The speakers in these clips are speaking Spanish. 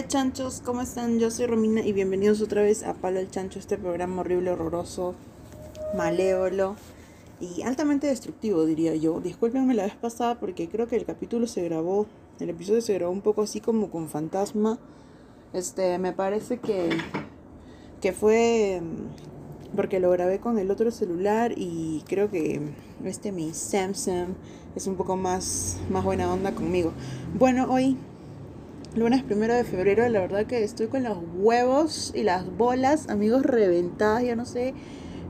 Hola chanchos, ¿cómo están? Yo soy Romina y bienvenidos otra vez a Palo al Chancho, este programa horrible, horroroso, malévolo y altamente destructivo, diría yo. Discúlpenme la vez pasada porque creo que el capítulo se grabó, el episodio se grabó un poco así como con fantasma. Este, me parece que, que fue mm, porque lo grabé con el otro celular y creo que este mi Samsung es un poco más, más buena onda conmigo. Bueno, hoy lunes primero de febrero, la verdad que estoy con los huevos y las bolas, amigos, reventadas. Ya no sé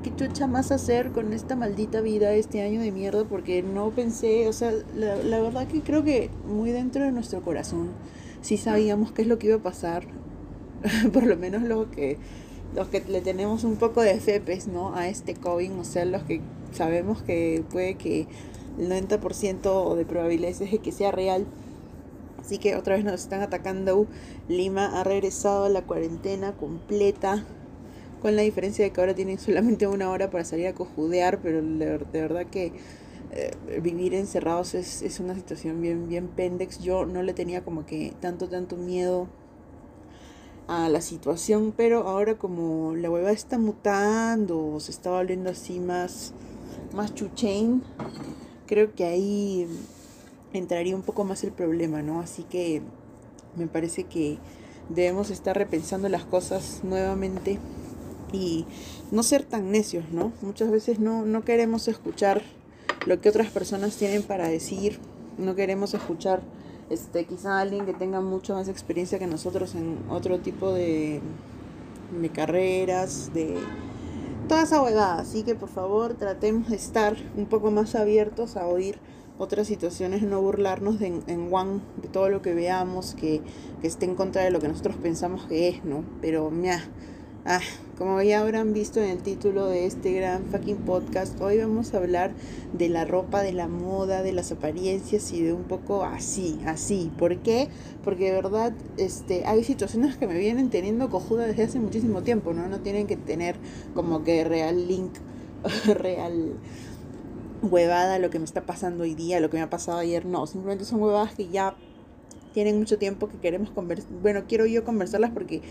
qué chucha más hacer con esta maldita vida este año de mierda, porque no pensé, o sea, la, la verdad que creo que muy dentro de nuestro corazón sí sabíamos qué es lo que iba a pasar, por lo menos lo que los que le tenemos un poco de fe, pues, ¿no? A este COVID, o sea, los que sabemos que puede que el 90% de probabilidades es de que sea real Así que otra vez nos están atacando. Lima ha regresado a la cuarentena completa. Con la diferencia de que ahora tienen solamente una hora para salir a cojudear. Pero de, verdad que eh, vivir encerrados es, es, una situación bien, bien pendex. Yo no le tenía como que tanto, tanto miedo a la situación. Pero ahora como la hueva está mutando. Se está volviendo así más, más chuchain. Creo que ahí entraría un poco más el problema, ¿no? Así que me parece que debemos estar repensando las cosas nuevamente y no ser tan necios, ¿no? Muchas veces no, no queremos escuchar lo que otras personas tienen para decir, no queremos escuchar este, quizá alguien que tenga mucho más experiencia que nosotros en otro tipo de, de carreras, de toda esa huevada. Así que por favor tratemos de estar un poco más abiertos a oír otras situaciones, no burlarnos de, en one de todo lo que veamos que, que, esté en contra de lo que nosotros pensamos que es, ¿no? Pero, mira, ah, como ya habrán visto en el título de este gran fucking podcast, hoy vamos a hablar de la ropa, de la moda, de las apariencias y de un poco así, así. ¿Por qué? Porque de verdad este, hay situaciones que me vienen teniendo cojuda desde hace muchísimo tiempo, ¿no? No tienen que tener como que real link, real huevada lo que me está pasando hoy día, lo que me ha pasado ayer, no, simplemente son huevadas que ya tienen mucho tiempo que queremos conversar, bueno, quiero yo conversarlas porque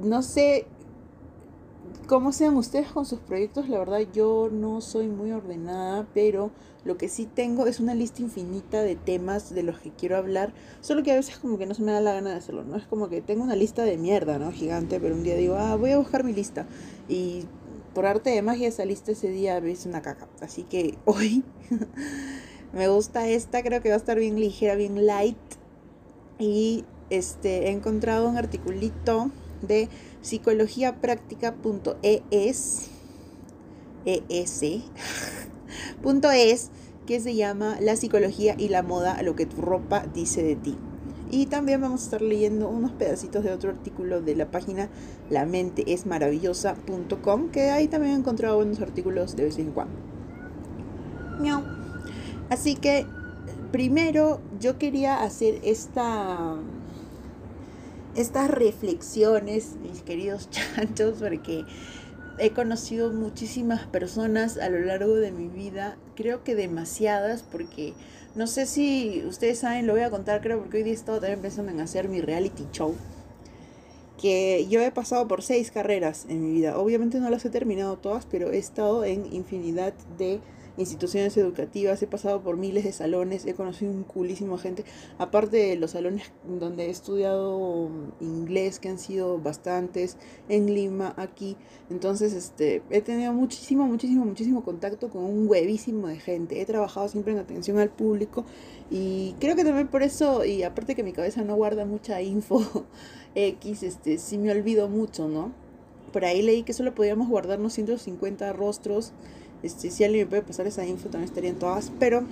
no sé cómo sean ustedes con sus proyectos, la verdad yo no soy muy ordenada, pero lo que sí tengo es una lista infinita de temas de los que quiero hablar, solo que a veces como que no se me da la gana de hacerlo, ¿no? Es como que tengo una lista de mierda, ¿no? Gigante, pero un día digo, ah, voy a buscar mi lista y por arte de magia saliste ese día ves una caca. Así que hoy me gusta esta, creo que va a estar bien ligera, bien light. Y este he encontrado un articulito de psicologiapráctica.es es es que se llama La psicología y la moda, lo que tu ropa dice de ti. Y también vamos a estar leyendo unos pedacitos de otro artículo de la página lamenteesmaravillosa.com, que ahí también he encontrado buenos artículos de vez en cuando. Así que primero yo quería hacer esta estas reflexiones, mis queridos chanchos, porque he conocido muchísimas personas a lo largo de mi vida, creo que demasiadas, porque no sé si ustedes saben, lo voy a contar, creo, porque hoy día he estado también pensando en hacer mi reality show. Que yo he pasado por seis carreras en mi vida. Obviamente no las he terminado todas, pero he estado en infinidad de instituciones educativas, he pasado por miles de salones, he conocido un culísimo gente, aparte de los salones donde he estudiado inglés, que han sido bastantes, en Lima, aquí, entonces este, he tenido muchísimo, muchísimo, muchísimo contacto con un huevísimo de gente, he trabajado siempre en atención al público y creo que también por eso, y aparte que mi cabeza no guarda mucha info X, este, sí me olvido mucho, ¿no? Por ahí leí que solo podíamos guardarnos 150 rostros este, si alguien me puede pasar esa info, también estarían todas. Pero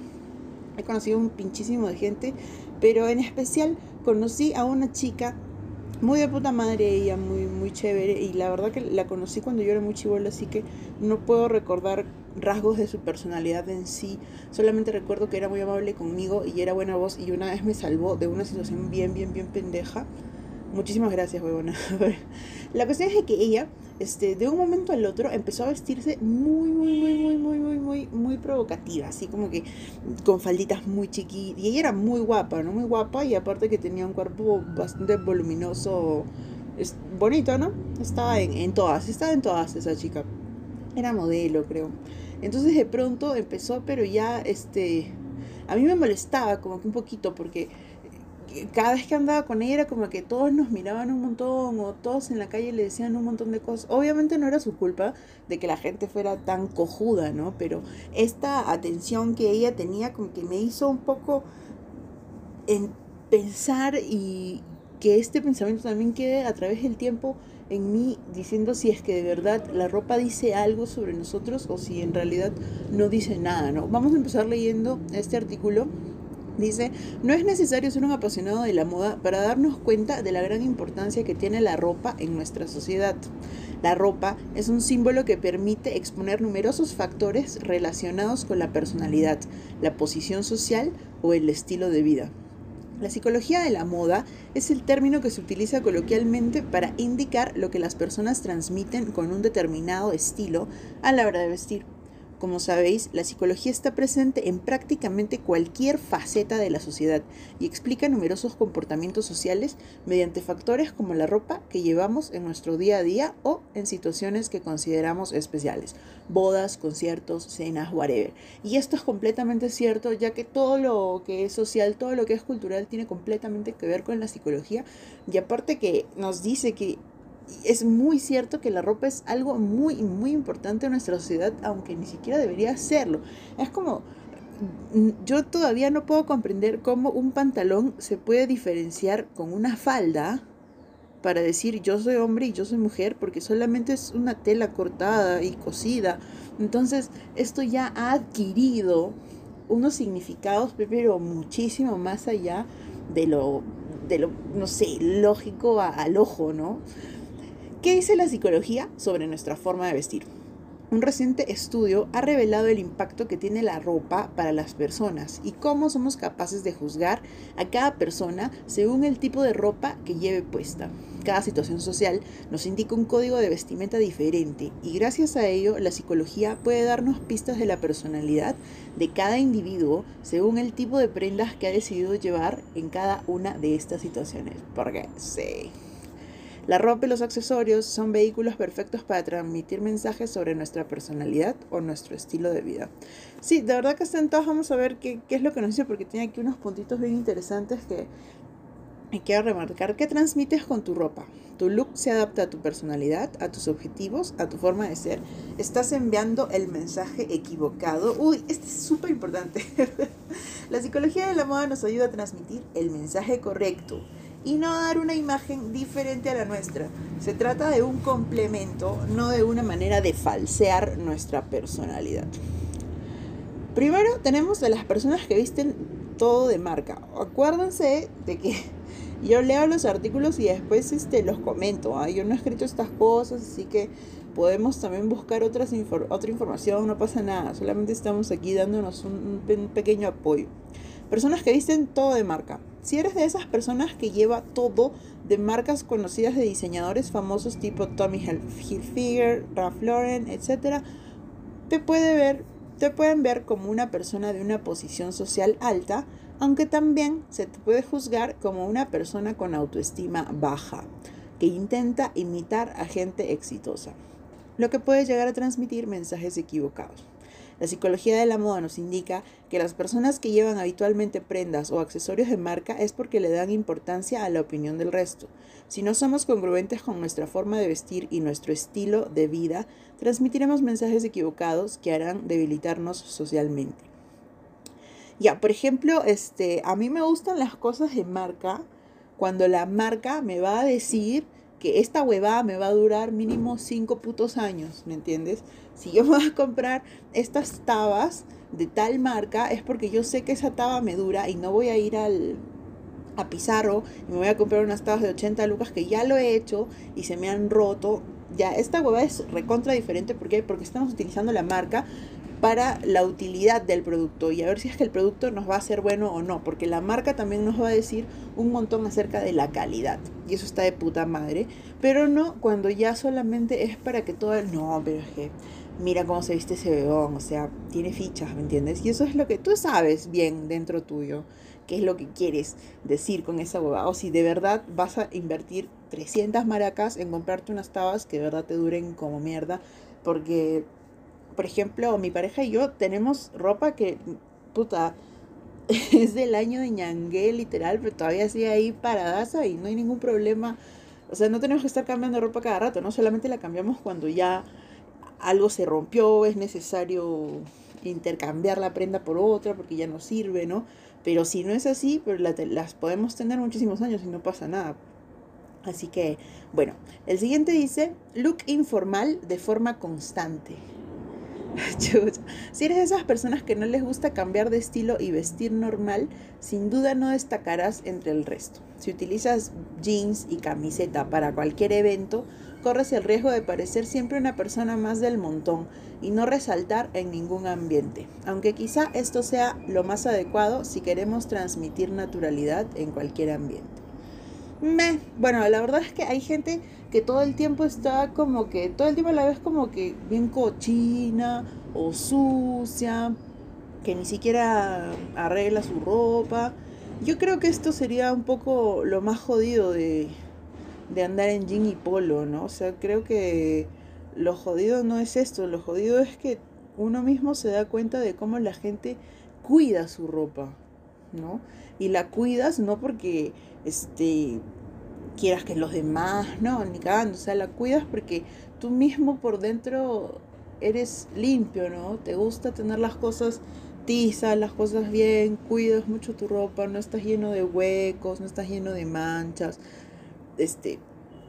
he conocido un pinchísimo de gente. Pero en especial conocí a una chica muy de puta madre ella, muy, muy chévere. Y la verdad que la conocí cuando yo era muy chivola, así que no puedo recordar rasgos de su personalidad en sí. Solamente recuerdo que era muy amable conmigo y era buena voz. Y una vez me salvó de una situación bien, bien, bien pendeja. Muchísimas gracias, huevona. La cuestión es que ella, este, de un momento al otro, empezó a vestirse muy, muy, muy, muy, muy, muy, muy, muy provocativa, así como que con falditas muy chiquitas. Y ella era muy guapa, ¿no? Muy guapa y aparte que tenía un cuerpo bastante voluminoso, es bonito, ¿no? Estaba en, en todas, estaba en todas esa chica. Era modelo, creo. Entonces de pronto empezó, pero ya, este, a mí me molestaba como que un poquito porque cada vez que andaba con ella era como que todos nos miraban un montón o todos en la calle le decían un montón de cosas. Obviamente no era su culpa de que la gente fuera tan cojuda, ¿no? Pero esta atención que ella tenía como que me hizo un poco en pensar y que este pensamiento también quede a través del tiempo en mí diciendo si es que de verdad la ropa dice algo sobre nosotros o si en realidad no dice nada, ¿no? Vamos a empezar leyendo este artículo Dice, no es necesario ser un apasionado de la moda para darnos cuenta de la gran importancia que tiene la ropa en nuestra sociedad. La ropa es un símbolo que permite exponer numerosos factores relacionados con la personalidad, la posición social o el estilo de vida. La psicología de la moda es el término que se utiliza coloquialmente para indicar lo que las personas transmiten con un determinado estilo a la hora de vestir. Como sabéis, la psicología está presente en prácticamente cualquier faceta de la sociedad y explica numerosos comportamientos sociales mediante factores como la ropa que llevamos en nuestro día a día o en situaciones que consideramos especiales, bodas, conciertos, cenas, whatever. Y esto es completamente cierto ya que todo lo que es social, todo lo que es cultural tiene completamente que ver con la psicología y aparte que nos dice que es muy cierto que la ropa es algo muy, muy importante en nuestra sociedad, aunque ni siquiera debería serlo. Es como, yo todavía no puedo comprender cómo un pantalón se puede diferenciar con una falda para decir yo soy hombre y yo soy mujer, porque solamente es una tela cortada y cosida. Entonces, esto ya ha adquirido unos significados, pero muchísimo más allá de lo, de lo no sé, lógico al ojo, ¿no? ¿Qué dice la psicología sobre nuestra forma de vestir? Un reciente estudio ha revelado el impacto que tiene la ropa para las personas y cómo somos capaces de juzgar a cada persona según el tipo de ropa que lleve puesta. Cada situación social nos indica un código de vestimenta diferente y gracias a ello la psicología puede darnos pistas de la personalidad de cada individuo según el tipo de prendas que ha decidido llevar en cada una de estas situaciones. Porque sí. La ropa y los accesorios son vehículos perfectos para transmitir mensajes sobre nuestra personalidad o nuestro estilo de vida. Sí, de verdad que están todos. Vamos a ver qué, es lo que nos dice, porque tiene aquí unos puntitos bien interesantes que quiero remarcar. ¿Qué transmites con tu ropa? Tu look se adapta a tu personalidad, a tus objetivos, a tu forma de ser. Estás enviando el mensaje equivocado. Uy, este es súper importante. la psicología de la moda nos ayuda a transmitir el mensaje correcto y no dar una imagen diferente a la nuestra. Se trata de un complemento, no de una manera de falsear nuestra personalidad. Primero tenemos a las personas que visten todo de marca. Acuérdense de que yo leo los artículos y después este, los comento. ¿ah? Yo no he escrito estas cosas, así que podemos también buscar otras otra información, no pasa nada. Solamente estamos aquí dándonos un pequeño apoyo. Personas que visten todo de marca. Si eres de esas personas que lleva todo de marcas conocidas de diseñadores famosos tipo Tommy Hilfiger, Ralph Lauren, etc., te, puede ver, te pueden ver como una persona de una posición social alta, aunque también se te puede juzgar como una persona con autoestima baja, que intenta imitar a gente exitosa, lo que puede llegar a transmitir mensajes equivocados. La psicología de la moda nos indica que las personas que llevan habitualmente prendas o accesorios de marca es porque le dan importancia a la opinión del resto. Si no somos congruentes con nuestra forma de vestir y nuestro estilo de vida, transmitiremos mensajes equivocados que harán debilitarnos socialmente. Ya, por ejemplo, este, a mí me gustan las cosas de marca cuando la marca me va a decir esta huevada me va a durar mínimo cinco putos años, ¿me entiendes? Si yo voy a comprar estas tabas de tal marca es porque yo sé que esa taba me dura y no voy a ir al a Pizarro y me voy a comprar unas tabas de 80 lucas que ya lo he hecho y se me han roto. Ya, esta huevada es recontra diferente porque porque estamos utilizando la marca para la utilidad del producto y a ver si es que el producto nos va a ser bueno o no, porque la marca también nos va a decir un montón acerca de la calidad y eso está de puta madre, pero no cuando ya solamente es para que todo el... No, pero es que mira cómo se viste ese bebón, o sea, tiene fichas, ¿me entiendes? Y eso es lo que tú sabes bien dentro tuyo, qué es lo que quieres decir con esa boba, o si de verdad vas a invertir 300 maracas en comprarte unas tabas que de verdad te duren como mierda, porque por ejemplo, mi pareja y yo tenemos ropa que, puta, es del año de ñangué, literal, pero todavía sigue ahí paradaza y no hay ningún problema. O sea, no tenemos que estar cambiando ropa cada rato, no solamente la cambiamos cuando ya algo se rompió, es necesario intercambiar la prenda por otra porque ya no sirve, ¿no? Pero si no es así, pues las podemos tener muchísimos años y no pasa nada. Así que, bueno, el siguiente dice, look informal de forma constante. Si eres de esas personas que no les gusta cambiar de estilo y vestir normal, sin duda no destacarás entre el resto. Si utilizas jeans y camiseta para cualquier evento, corres el riesgo de parecer siempre una persona más del montón y no resaltar en ningún ambiente, aunque quizá esto sea lo más adecuado si queremos transmitir naturalidad en cualquier ambiente. Me, bueno, la verdad es que hay gente que todo el tiempo está como que, todo el tiempo la ves como que bien cochina o sucia, que ni siquiera arregla su ropa. Yo creo que esto sería un poco lo más jodido de, de andar en jean y polo, ¿no? O sea, creo que lo jodido no es esto, lo jodido es que uno mismo se da cuenta de cómo la gente cuida su ropa, ¿no? Y la cuidas no porque este quieras que los demás, no, ni o sea, la cuidas porque tú mismo por dentro eres limpio, ¿no? Te gusta tener las cosas tizas, las cosas bien, cuidas mucho tu ropa, no estás lleno de huecos, no estás lleno de manchas, este,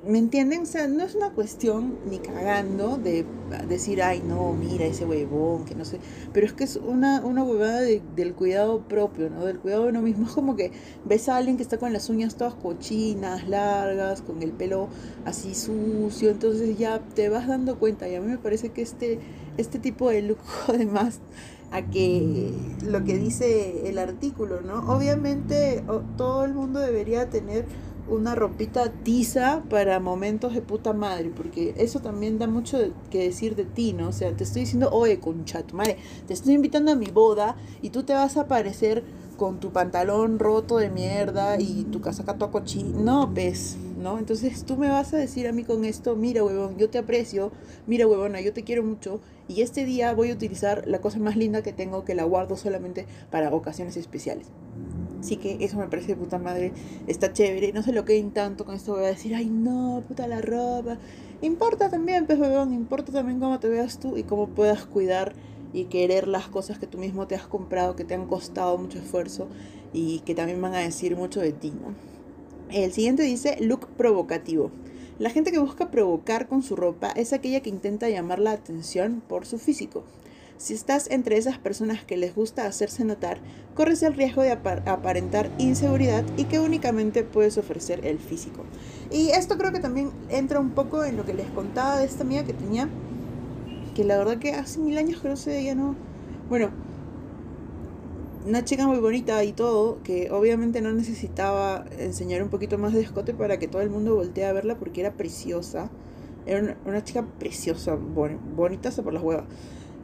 ¿Me entienden? O sea, no es una cuestión ni cagando de decir, ay, no, mira ese huevón, que no sé. Pero es que es una, una huevada del cuidado propio, ¿no? Del cuidado de uno mismo. Es como que ves a alguien que está con las uñas todas cochinas, largas, con el pelo así sucio. Entonces ya te vas dando cuenta. Y a mí me parece que este, este tipo de look, además, a que lo que dice el artículo, ¿no? Obviamente todo el mundo debería tener una ropita tiza para momentos de puta madre, porque eso también da mucho que decir de ti, ¿no? O sea, te estoy diciendo, oye, concha tu madre, te estoy invitando a mi boda y tú te vas a aparecer con tu pantalón roto de mierda y tu casaca toda cochina. No, ves, ¿no? Entonces tú me vas a decir a mí con esto, mira, huevón, yo te aprecio, mira, huevona, yo te quiero mucho y este día voy a utilizar la cosa más linda que tengo que la guardo solamente para ocasiones especiales. Así que eso me parece puta madre, está chévere. No se lo queden tanto con esto voy a decir, ay no, puta la ropa. Importa también, pues bebón, importa también cómo te veas tú y cómo puedas cuidar y querer las cosas que tú mismo te has comprado, que te han costado mucho esfuerzo y que también van a decir mucho de ti, ¿no? El siguiente dice look provocativo. La gente que busca provocar con su ropa es aquella que intenta llamar la atención por su físico. Si estás entre esas personas que les gusta hacerse notar, corres el riesgo de aparentar inseguridad y que únicamente puedes ofrecer el físico. Y esto creo que también entra un poco en lo que les contaba de esta amiga que tenía, que la verdad que hace mil años que no sé, ya no... Bueno, una chica muy bonita y todo, que obviamente no necesitaba enseñar un poquito más de escote para que todo el mundo voltee a verla porque era preciosa. Era una, chica preciosa, bonita hasta por las huevas.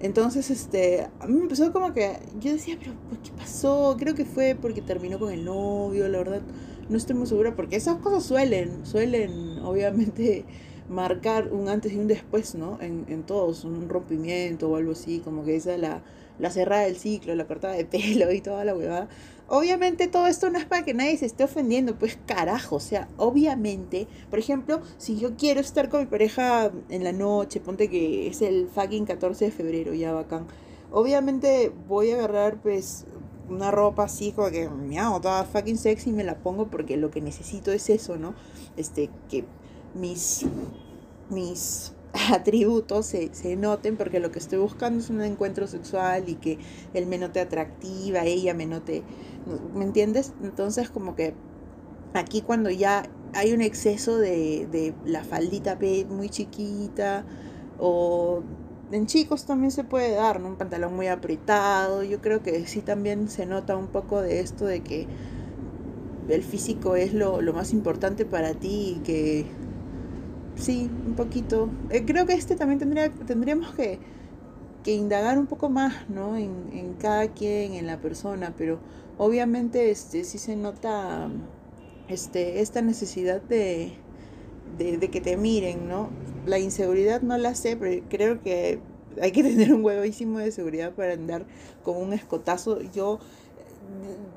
Entonces, este, a mí me empezó como que, yo decía, pero ¿qué pasó? Creo que fue porque terminó con el novio, la verdad, no estoy muy segura, porque esas cosas suelen, suelen, obviamente, marcar un antes y un después, ¿no? En, en todos, un rompimiento o algo así, como que esa la, la cerrada del ciclo, la cortada de pelo y toda la huevada. Obviamente todo esto no es para que nadie se esté ofendiendo, pues carajo, o sea, obviamente, por ejemplo, si yo quiero estar con mi pareja en la noche, ponte que es el fucking 14 de febrero, ya bacán. Obviamente voy a agarrar pues una ropa así como que me hago toda fucking sexy y me la pongo porque lo que necesito es eso, ¿no? Este, que mis mis atributos se, se, noten porque lo que estoy buscando es un encuentro sexual y que él me note atractiva, ella me note, ¿me entiendes? Entonces como que aquí cuando ya hay un exceso de, de la faldita muy chiquita o en chicos también se puede dar, ¿no? Un pantalón muy apretado. Yo creo que sí también se nota un poco de esto de que el físico es lo, más importante para ti y que sí, un poquito. Eh, creo que este también tendría, tendríamos que, que indagar un poco más, ¿no? En, en, cada quien, en la persona, pero obviamente este, sí se nota este, esta necesidad de, de, que te miren, ¿no? La inseguridad no la sé, pero creo que hay que tener un huevísimo de seguridad para andar con un escotazo. Yo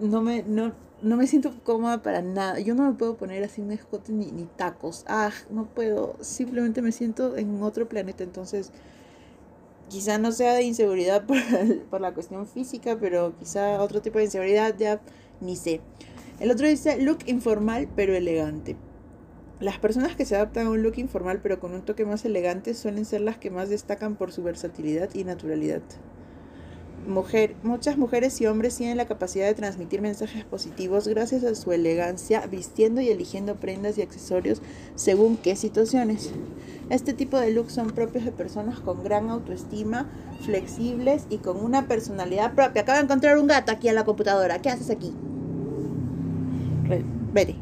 no me, no, no me siento cómoda para nada. Yo no me puedo poner así un escote ni, ni tacos. Ah, no puedo. Simplemente me siento en otro planeta. Entonces, quizá no sea de inseguridad por, por la cuestión física, pero quizá otro tipo de inseguridad ya ni sé. El otro dice look informal pero elegante. Las personas que se adaptan a un look informal pero con un toque más elegante suelen ser las que más destacan por su versatilidad y naturalidad mujer, muchas mujeres y hombres tienen la capacidad de transmitir mensajes positivos gracias a su elegancia, vistiendo y eligiendo prendas y accesorios según qué situaciones. Este tipo de looks son propios de personas con gran autoestima, flexibles y con una personalidad propia. Acabo de encontrar un gato aquí en la computadora. ¿Qué haces aquí? Vete.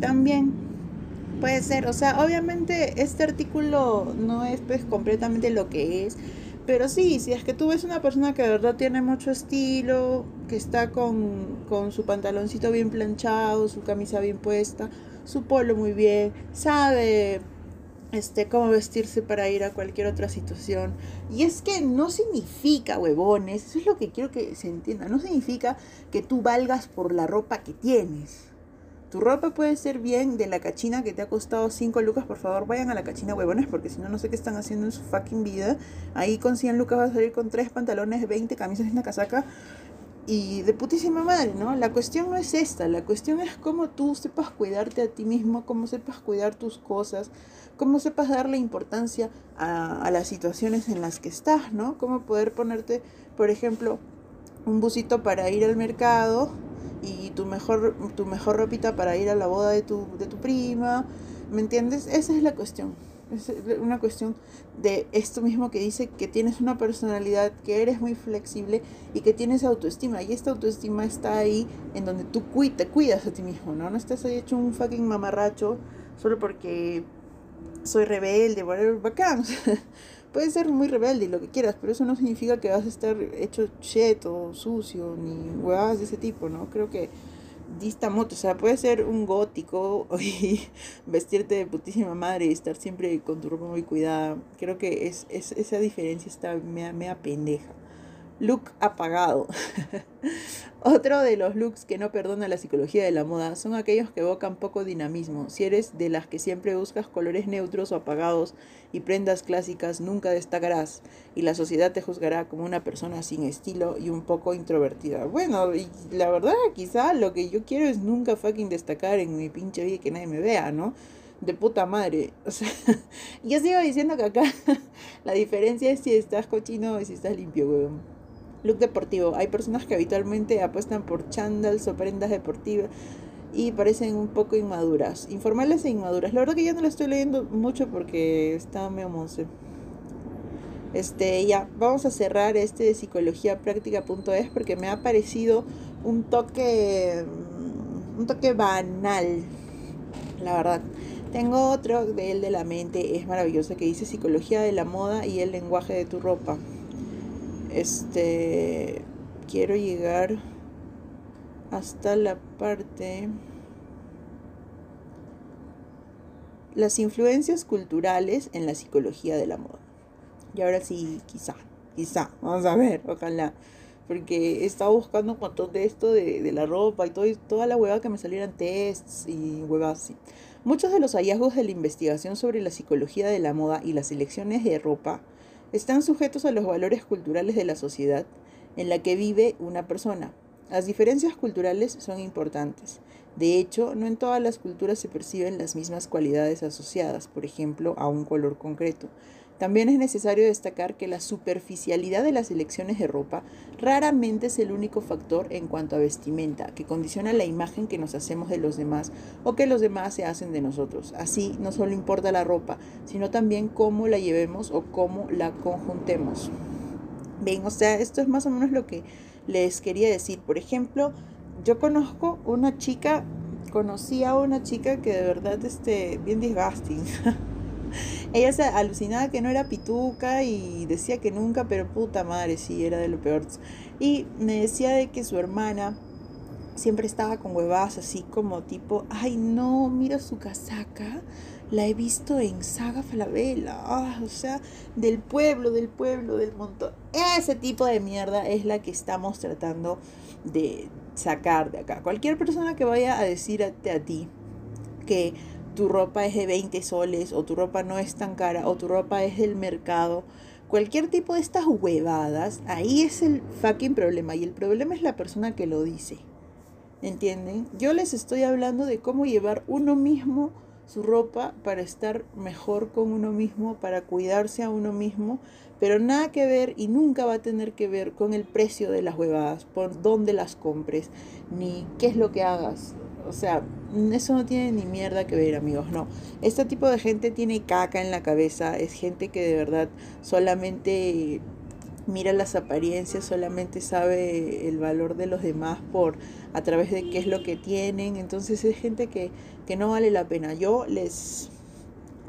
También puede ser. O sea, obviamente este artículo no es pues completamente lo que es pero sí, si es que tú ves una persona que de verdad tiene mucho estilo, que está con, con su pantaloncito bien planchado, su camisa bien puesta, su polo muy bien, sabe este, cómo vestirse para ir a cualquier otra situación. Y es que no significa, huevones, eso es lo que quiero que se entienda, no significa que tú valgas por la ropa que tienes. Tu ropa puede ser bien de la cachina que te ha costado 5 lucas. Por favor, vayan a la cachina huevones porque si no, no sé qué están haciendo en su fucking vida. Ahí con 100 lucas vas a salir con 3 pantalones, 20 camisas y una casaca. Y de putísima madre, ¿no? La cuestión no es esta. La cuestión es cómo tú sepas cuidarte a ti mismo, cómo sepas cuidar tus cosas, cómo sepas darle importancia a, a las situaciones en las que estás, ¿no? Cómo poder ponerte, por ejemplo, un busito para ir al mercado y tu mejor, tu mejor ropita para ir a la boda de tu, de tu prima, ¿me entiendes? Esa es la cuestión. Es una cuestión de esto mismo que dice que tienes una personalidad, que eres muy flexible y que tienes autoestima. Y esta autoestima está ahí en donde tú te cuidas a ti mismo, ¿no? No estás ahí hecho un fucking mamarracho solo porque soy rebelde, whatever, bacán. puedes ser muy rebelde y lo que quieras, pero eso no significa que vas a estar hecho cheto, sucio, ni huevadas de ese tipo, ¿no? Creo que dista mucho, o sea, puedes ser un gótico y vestirte de putísima madre y estar siempre con tu ropa muy cuidada. Creo que es, es esa diferencia está mea, mea pendeja look apagado. Otro de los looks que no perdona la psicología de la moda son aquellos que evocan poco dinamismo. Si eres de las que siempre buscas colores neutros o apagados y prendas clásicas, nunca destacarás y la sociedad te juzgará como una persona sin estilo y un poco introvertida. Bueno, y la verdad quizá lo que yo quiero es nunca fucking destacar en mi pinche vida y que nadie me vea, ¿no? de puta madre. O sea, yo sigo diciendo que acá la diferencia es si estás cochino o si estás limpio, weón. Look deportivo. Hay personas que habitualmente apuestan por chandals o prendas deportivas y parecen un poco inmaduras. Informales e inmaduras. La verdad que ya no la estoy leyendo mucho porque está medio monce. Este, ya, vamos a cerrar este de psicologiapráctica.es porque me ha parecido un toque un toque banal. La verdad. Tengo otro de el de la mente, es maravilloso, que dice psicología de la moda y el lenguaje de tu ropa. Este, quiero llegar hasta la parte las influencias culturales en la psicología de la moda. Y ahora sí, quizá, quizá, vamos a ver, ojalá. Porque he estado buscando un montón de esto de, de la ropa y todo, toda la hueva que me salieran tests y huevas así. Muchos de los hallazgos de la investigación sobre la psicología de la moda y las selecciones de ropa están sujetos a los valores culturales de la sociedad en la que vive una persona. Las diferencias culturales son importantes. De hecho, no en todas las culturas se perciben las mismas cualidades asociadas, por ejemplo, a un color concreto. También es necesario destacar que la superficialidad de las elecciones de ropa raramente es el único factor en cuanto a vestimenta que condiciona la imagen que nos hacemos de los demás o que los demás se hacen de nosotros. Así, no solo importa la ropa, sino también cómo la llevemos o cómo la conjuntemos. Bien, o sea, esto es más o menos lo que les quería decir. Por ejemplo, yo conozco una chica, conocí a una chica que de verdad, este, bien disgusting. Ella se alucinaba que no era pituca y decía que nunca, pero puta madre, sí, era de lo peor. Y me decía de que su hermana siempre estaba con huevadas así como tipo, ay no, mira su casaca, la he visto en Saga Falabella, ah, o sea, del pueblo, del pueblo, del montón. Ese tipo de mierda es la que estamos tratando de sacar de acá. Cualquier persona que vaya a decirte a ti que tu ropa es de 20 soles o tu ropa no es tan cara o tu ropa es del mercado, cualquier tipo de estas huevadas, ahí es el fucking problema y el problema es la persona que lo dice. ¿Entienden? Yo les estoy hablando de cómo llevar uno mismo su ropa para estar mejor con uno mismo, para cuidarse a uno mismo, pero nada que ver y nunca va a tener que ver con el precio de las huevadas, por dónde las compres, ni qué es lo que hagas. O sea, eso no tiene ni mierda que ver, amigos, no. Este tipo de gente tiene caca en la cabeza, es gente que de verdad solamente mira las apariencias, solamente sabe el valor de los demás por a través de qué es lo que tienen. Entonces es gente que, que no vale la pena. Yo les,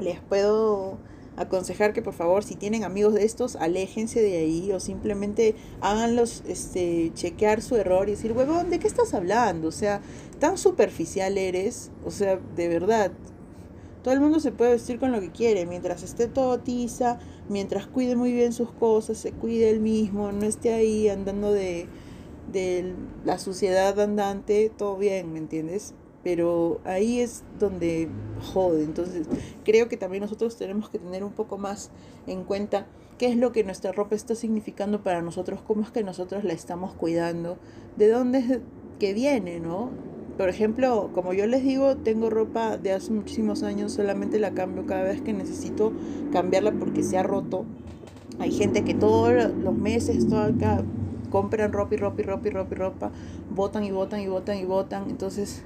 les puedo aconsejar que por favor si tienen amigos de estos aléjense de ahí o simplemente háganlos este chequear su error y decir huevón de qué estás hablando o sea tan superficial eres o sea de verdad todo el mundo se puede vestir con lo que quiere mientras esté todo tiza mientras cuide muy bien sus cosas se cuide él mismo no esté ahí andando de de la suciedad andante todo bien me entiendes pero ahí es donde jode. Entonces creo que también nosotros tenemos que tener un poco más en cuenta qué es lo que nuestra ropa está significando para nosotros, cómo es que nosotros la estamos cuidando, de dónde es que viene, ¿no? Por ejemplo, como yo les digo, tengo ropa de hace muchísimos años, solamente la cambio cada vez que necesito cambiarla porque se ha roto. Hay gente que todos los meses, todo acá, compran ropa y ropa y ropa y ropa y ropa, votan y votan y votan y votan. Entonces,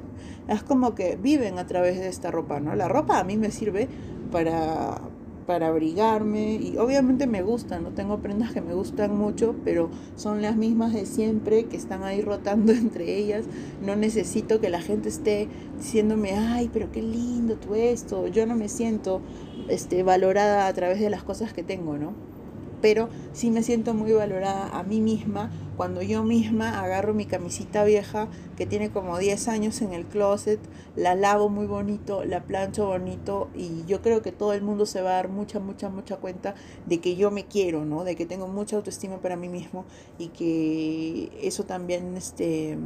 es como que viven a través de esta ropa, ¿no? La ropa a mí me sirve para, para abrigarme y obviamente me gustan, no tengo prendas que me gustan mucho, pero son las mismas de siempre que están ahí rotando entre ellas. No necesito que la gente esté diciéndome, ay, pero qué lindo tú esto. Yo no me siento este, valorada a través de las cosas que tengo, ¿no? Pero sí me siento muy valorada a mí misma cuando yo misma agarro mi camisita vieja que tiene como 10 años en el closet, la lavo muy bonito, la plancho bonito y yo creo que todo el mundo se va a dar mucha, mucha, mucha cuenta de que yo me quiero, ¿no? De que tengo mucha autoestima para mí mismo y que eso también, este...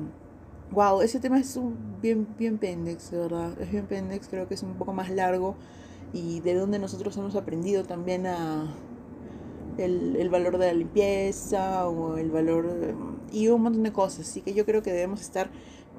Wow, ese tema es un bien, bien pendex, de verdad. Es bien pendex, creo que es un poco más largo y de donde nosotros hemos aprendido también a, el, el, valor de la limpieza o el valor y un montón de cosas. Así que yo creo que debemos estar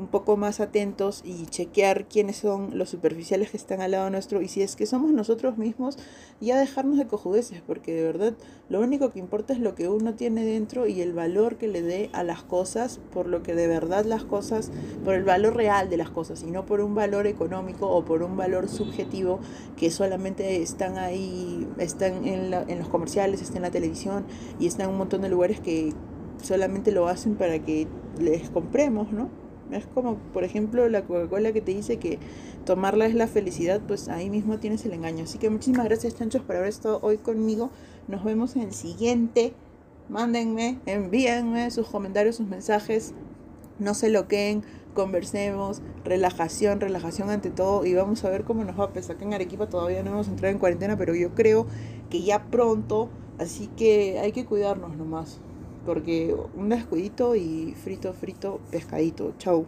un poco más atentos y chequear quiénes son los superficiales que están al lado nuestro y si es que somos nosotros mismos, ya dejarnos de cojudeces, porque de verdad lo único que importa es lo que uno tiene dentro y el valor que le dé a las cosas, por lo que de verdad las cosas, por el valor real de las cosas y no por un valor económico o por un valor subjetivo que solamente están ahí, están en, en los comerciales, están en la televisión y están en un montón de lugares que solamente lo hacen para que les compremos, ¿no? Es como, por ejemplo, la Coca-Cola que te dice que tomarla es la felicidad, pues ahí mismo tienes el engaño. Así que muchísimas gracias, chanchos, por haber estado hoy conmigo. Nos vemos en el siguiente. Mándenme, envíenme sus comentarios, sus mensajes. No se loqueen, conversemos, relajación, relajación ante todo. Y vamos a ver cómo nos va. a pesar que en Arequipa todavía no hemos entrado en cuarentena, pero yo creo que ya pronto. Así que hay que cuidarnos nomás porque un descuidito y frito, frito, pescadito. Chau.